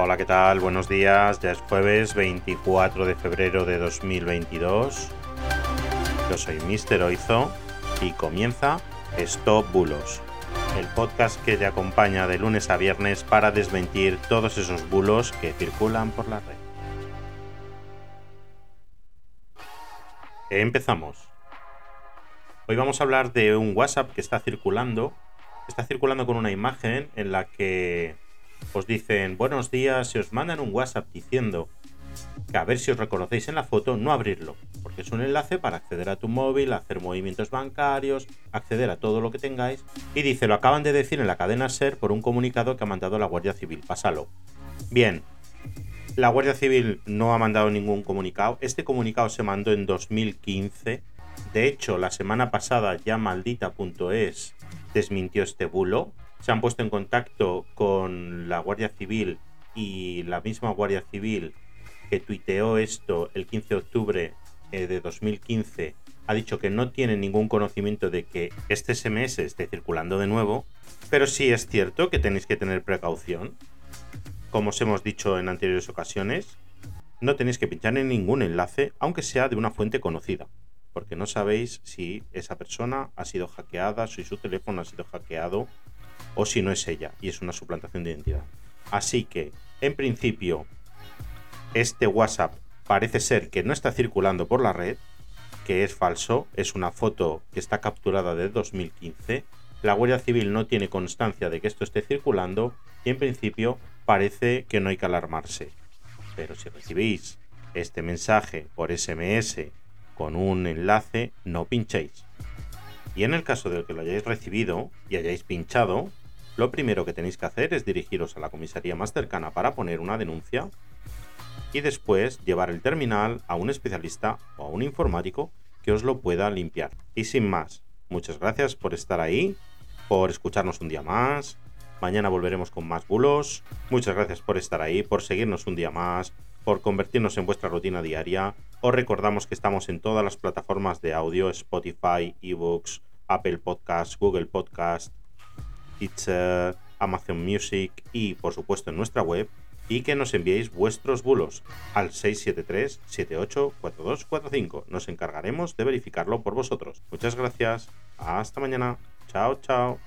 Hola, ¿qué tal? Buenos días. Ya es jueves 24 de febrero de 2022. Yo soy Mr. Oizo y comienza Stop Bulos, el podcast que te acompaña de lunes a viernes para desmentir todos esos bulos que circulan por la red. Empezamos. Hoy vamos a hablar de un WhatsApp que está circulando. Está circulando con una imagen en la que os dicen buenos días y os mandan un WhatsApp diciendo que a ver si os reconocéis en la foto, no abrirlo, porque es un enlace para acceder a tu móvil, hacer movimientos bancarios, acceder a todo lo que tengáis. Y dice, lo acaban de decir en la cadena SER por un comunicado que ha mandado la Guardia Civil, pásalo. Bien, la Guardia Civil no ha mandado ningún comunicado. Este comunicado se mandó en 2015. De hecho, la semana pasada ya maldita.es desmintió este bulo. Se han puesto en contacto con la Guardia Civil y la misma Guardia Civil que tuiteó esto el 15 de octubre eh, de 2015 ha dicho que no tiene ningún conocimiento de que este SMS esté circulando de nuevo, pero sí es cierto que tenéis que tener precaución. Como os hemos dicho en anteriores ocasiones, no tenéis que pinchar en ningún enlace, aunque sea de una fuente conocida, porque no sabéis si esa persona ha sido hackeada, si su teléfono ha sido hackeado o si no es ella y es una suplantación de identidad. Así que, en principio, este WhatsApp parece ser que no está circulando por la red, que es falso, es una foto que está capturada de 2015. La Guardia Civil no tiene constancia de que esto esté circulando y en principio parece que no hay que alarmarse. Pero si recibís este mensaje por SMS con un enlace, no pinchéis. Y en el caso de que lo hayáis recibido y hayáis pinchado, lo primero que tenéis que hacer es dirigiros a la comisaría más cercana para poner una denuncia y después llevar el terminal a un especialista o a un informático que os lo pueda limpiar. Y sin más, muchas gracias por estar ahí, por escucharnos un día más, Mañana volveremos con más bulos. Muchas gracias por estar ahí, por seguirnos un día más, por convertirnos en vuestra rutina diaria. Os recordamos que estamos en todas las plataformas de audio, Spotify, eBooks, Apple Podcasts, Google Podcast, Teacher, Amazon Music y por supuesto en nuestra web y que nos enviéis vuestros bulos al 673-784245. Nos encargaremos de verificarlo por vosotros. Muchas gracias. Hasta mañana. Chao, chao.